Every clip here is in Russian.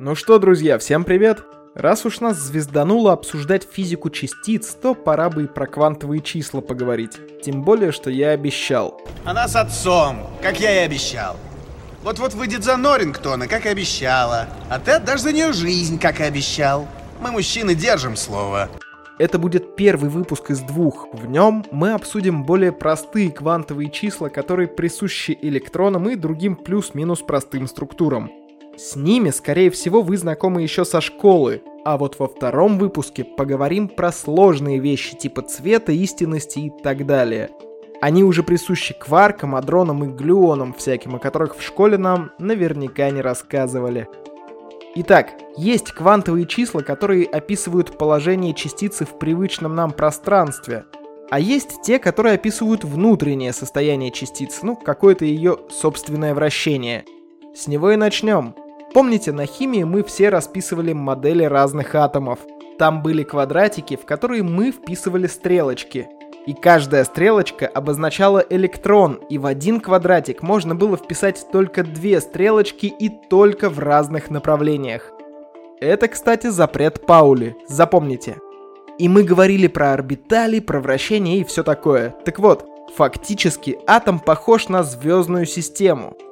Ну что, друзья, всем привет! Раз уж нас звездануло обсуждать физику частиц, то пора бы и про квантовые числа поговорить. Тем более, что я обещал. Она с отцом, как я и обещал. Вот-вот выйдет за Норрингтона, как и обещала. А ты отдашь за нее жизнь, как и обещал. Мы, мужчины, держим слово. Это будет первый выпуск из двух. В нем мы обсудим более простые квантовые числа, которые присущи электронам и другим плюс-минус простым структурам. С ними, скорее всего, вы знакомы еще со школы, а вот во втором выпуске поговорим про сложные вещи типа цвета, истинности и так далее. Они уже присущи кваркам, адронам и глюонам всяким, о которых в школе нам наверняка не рассказывали. Итак, есть квантовые числа, которые описывают положение частицы в привычном нам пространстве, а есть те, которые описывают внутреннее состояние частицы, ну, какое-то ее собственное вращение. С него и начнем. Помните, на химии мы все расписывали модели разных атомов. Там были квадратики, в которые мы вписывали стрелочки. И каждая стрелочка обозначала электрон, и в один квадратик можно было вписать только две стрелочки и только в разных направлениях. Это, кстати, запрет Паули, запомните. И мы говорили про орбитали, про вращение и все такое. Так вот, фактически атом похож на звездную систему –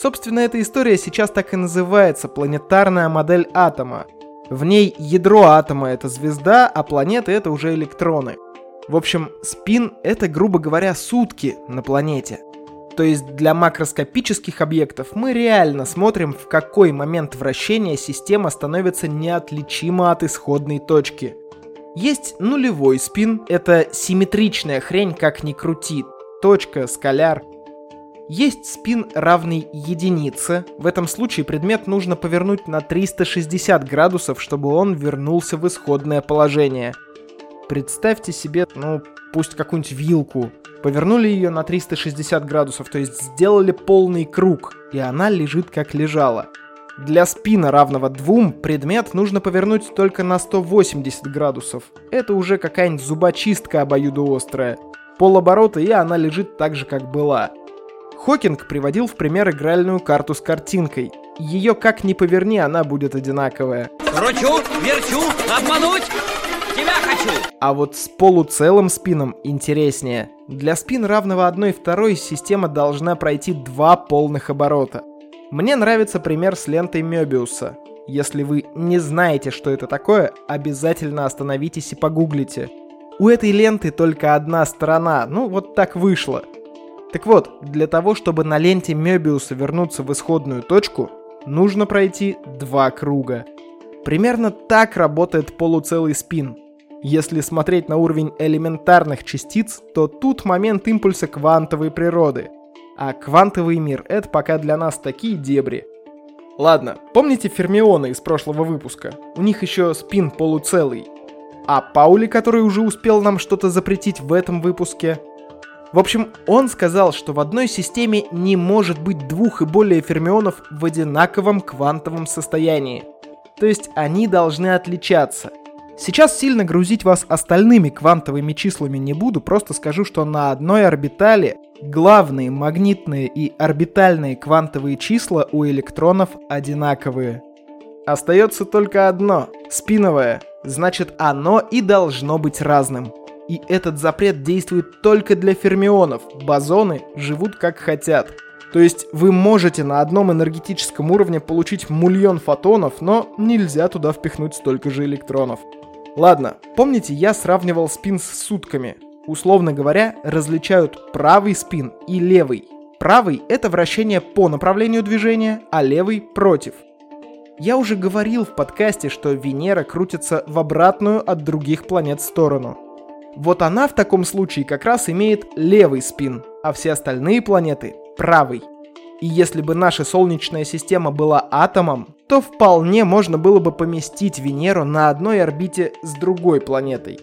Собственно, эта история сейчас так и называется «Планетарная модель атома». В ней ядро атома — это звезда, а планеты — это уже электроны. В общем, спин — это, грубо говоря, сутки на планете. То есть для макроскопических объектов мы реально смотрим, в какой момент вращения система становится неотличима от исходной точки. Есть нулевой спин, это симметричная хрень, как ни крути, точка, скаляр — есть спин равный единице. В этом случае предмет нужно повернуть на 360 градусов, чтобы он вернулся в исходное положение. Представьте себе, ну, пусть какую-нибудь вилку. Повернули ее на 360 градусов, то есть сделали полный круг, и она лежит как лежала. Для спина равного 2 предмет нужно повернуть только на 180 градусов. Это уже какая-нибудь зубочистка обоюдоострая. Полоборота, и она лежит так же, как была. Хокинг приводил в пример игральную карту с картинкой. Ее как ни поверни, она будет одинаковая. Кручу, верчу, обмануть, тебя хочу! А вот с полуцелым спином интереснее. Для спин равного 1 второй система должна пройти два полных оборота. Мне нравится пример с лентой Мёбиуса. Если вы не знаете, что это такое, обязательно остановитесь и погуглите. У этой ленты только одна сторона, ну вот так вышло – так вот, для того, чтобы на ленте Мёбиуса вернуться в исходную точку, нужно пройти два круга. Примерно так работает полуцелый спин. Если смотреть на уровень элементарных частиц, то тут момент импульса квантовой природы. А квантовый мир — это пока для нас такие дебри. Ладно, помните фермионы из прошлого выпуска? У них еще спин полуцелый. А Паули, который уже успел нам что-то запретить в этом выпуске, в общем, он сказал, что в одной системе не может быть двух и более фермионов в одинаковом квантовом состоянии. То есть они должны отличаться. Сейчас сильно грузить вас остальными квантовыми числами не буду, просто скажу, что на одной орбитали главные магнитные и орбитальные квантовые числа у электронов одинаковые. Остается только одно – спиновое, значит оно и должно быть разным. И этот запрет действует только для фермионов. Бозоны живут как хотят. То есть вы можете на одном энергетическом уровне получить мульон фотонов, но нельзя туда впихнуть столько же электронов. Ладно, помните, я сравнивал спин с сутками. Условно говоря, различают правый спин и левый. Правый — это вращение по направлению движения, а левый — против. Я уже говорил в подкасте, что Венера крутится в обратную от других планет сторону. Вот она в таком случае как раз имеет левый спин, а все остальные планеты — правый. И если бы наша Солнечная система была атомом, то вполне можно было бы поместить Венеру на одной орбите с другой планетой.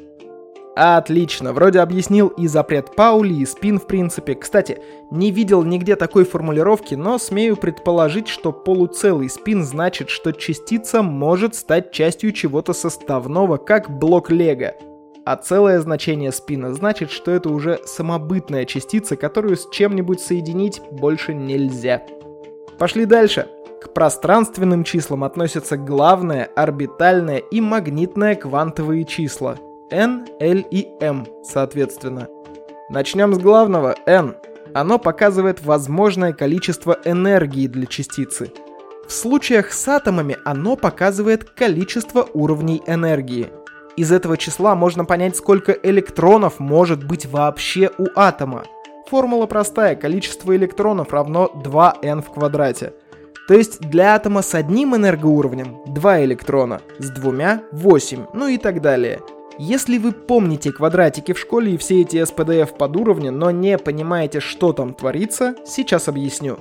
Отлично, вроде объяснил и запрет Паули, и спин в принципе. Кстати, не видел нигде такой формулировки, но смею предположить, что полуцелый спин значит, что частица может стать частью чего-то составного, как блок Лего. А целое значение спина значит, что это уже самобытная частица, которую с чем-нибудь соединить больше нельзя. Пошли дальше. К пространственным числам относятся главное, орбитальное и магнитное квантовые числа n, l и m, соответственно. Начнем с главного n. Оно показывает возможное количество энергии для частицы. В случаях с атомами оно показывает количество уровней энергии. Из этого числа можно понять, сколько электронов может быть вообще у атома. Формула простая, количество электронов равно 2n в квадрате. То есть для атома с одним энергоуровнем 2 электрона, с двумя 8, ну и так далее. Если вы помните квадратики в школе и все эти SPDF под уровни, но не понимаете, что там творится, сейчас объясню.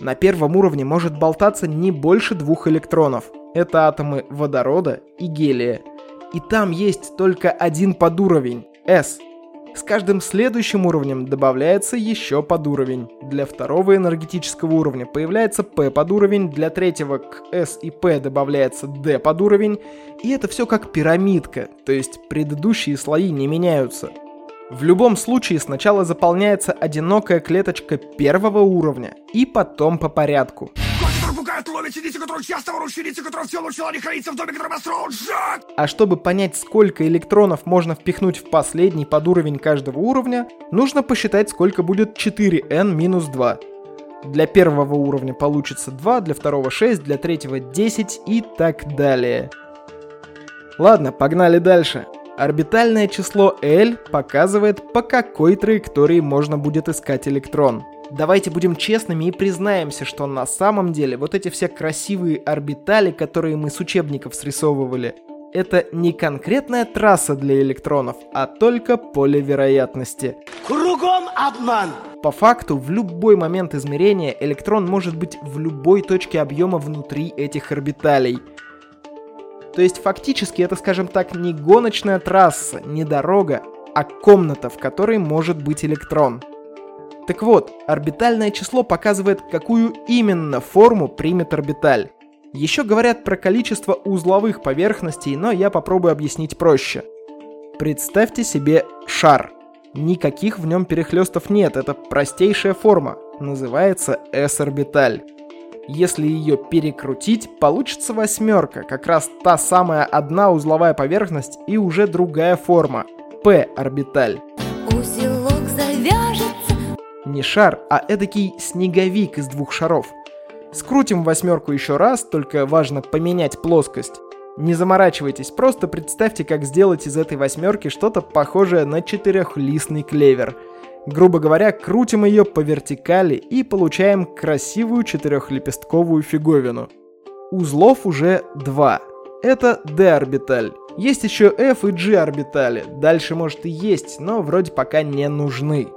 На первом уровне может болтаться не больше двух электронов. Это атомы водорода и гелия. И там есть только один подуровень – S. С каждым следующим уровнем добавляется еще подуровень. Для второго энергетического уровня появляется P подуровень, для третьего к S и P добавляется D подуровень, и это все как пирамидка, то есть предыдущие слои не меняются. В любом случае сначала заполняется одинокая клеточка первого уровня, и потом по порядку – пугают, ловят синицы, которые часто воруют которые все лучше не хранится в доме, который построил Джек! А чтобы понять, сколько электронов можно впихнуть в последний под уровень каждого уровня, нужно посчитать, сколько будет 4n минус 2. Для первого уровня получится 2, для второго 6, для третьего 10 и так далее. Ладно, погнали дальше. Орбитальное число L показывает, по какой траектории можно будет искать электрон. Давайте будем честными и признаемся, что на самом деле вот эти все красивые орбитали, которые мы с учебников срисовывали, это не конкретная трасса для электронов, а только поле вероятности. Кругом обман! По факту, в любой момент измерения электрон может быть в любой точке объема внутри этих орбиталей. То есть фактически это, скажем так, не гоночная трасса, не дорога, а комната, в которой может быть электрон. Так вот, орбитальное число показывает, какую именно форму примет орбиталь. Еще говорят про количество узловых поверхностей, но я попробую объяснить проще. Представьте себе шар. Никаких в нем перехлестов нет, это простейшая форма. Называется S-орбиталь. Если ее перекрутить, получится восьмерка, как раз та самая одна узловая поверхность и уже другая форма. P-орбиталь не шар, а эдакий снеговик из двух шаров. Скрутим восьмерку еще раз, только важно поменять плоскость. Не заморачивайтесь, просто представьте, как сделать из этой восьмерки что-то похожее на четырехлистный клевер. Грубо говоря, крутим ее по вертикали и получаем красивую четырехлепестковую фиговину. Узлов уже два. Это d-орбиталь. Есть еще f и g орбитали. Дальше может и есть, но вроде пока не нужны.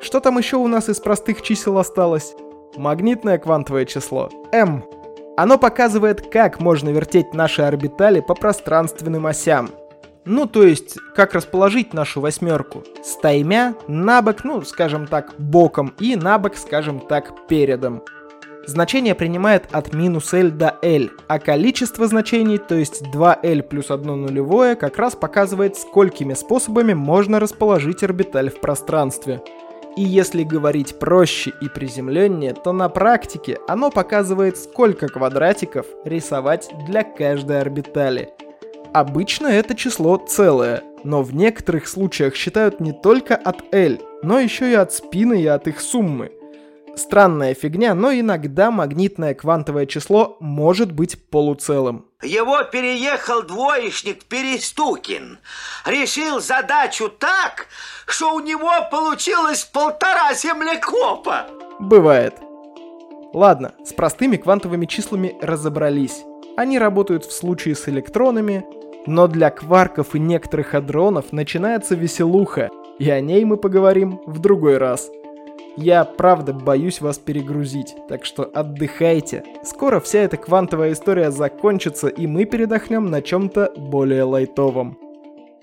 Что там еще у нас из простых чисел осталось? Магнитное квантовое число, m. Оно показывает, как можно вертеть наши орбитали по пространственным осям. Ну, то есть, как расположить нашу восьмерку. Стаймя, на бок, ну, скажем так, боком, и на бок, скажем так, передом. Значение принимает от минус L до L, а количество значений, то есть 2L плюс 1 нулевое, как раз показывает, сколькими способами можно расположить орбиталь в пространстве. И если говорить проще и приземленнее, то на практике оно показывает, сколько квадратиков рисовать для каждой орбитали. Обычно это число целое, но в некоторых случаях считают не только от L, но еще и от спины и от их суммы – Странная фигня, но иногда магнитное квантовое число может быть полуцелым. Его переехал двоечник Перестукин. Решил задачу так, что у него получилось полтора землекопа. Бывает. Ладно, с простыми квантовыми числами разобрались. Они работают в случае с электронами, но для кварков и некоторых адронов начинается веселуха, и о ней мы поговорим в другой раз. Я правда боюсь вас перегрузить, так что отдыхайте. Скоро вся эта квантовая история закончится, и мы передохнем на чем-то более лайтовом.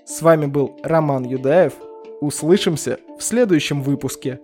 С вами был Роман Юдаев. Услышимся в следующем выпуске.